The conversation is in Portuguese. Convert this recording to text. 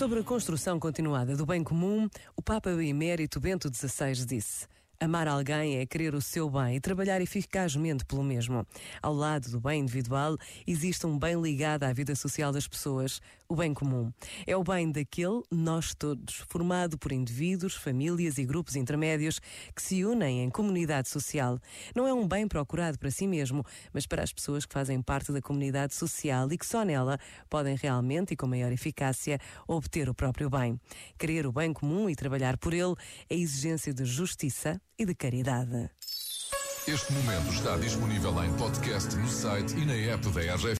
Sobre a construção continuada do bem comum, o Papa Emérito Bento XVI disse. Amar alguém é querer o seu bem e trabalhar eficazmente pelo mesmo. Ao lado do bem individual, existe um bem ligado à vida social das pessoas, o bem comum. É o bem daquele, nós todos, formado por indivíduos, famílias e grupos intermédios que se unem em comunidade social. Não é um bem procurado para si mesmo, mas para as pessoas que fazem parte da comunidade social e que só nela podem realmente e com maior eficácia obter o próprio bem. Querer o bem comum e trabalhar por ele é exigência de justiça e de caridade. Este momento está disponível em podcast no site e na app da RGF.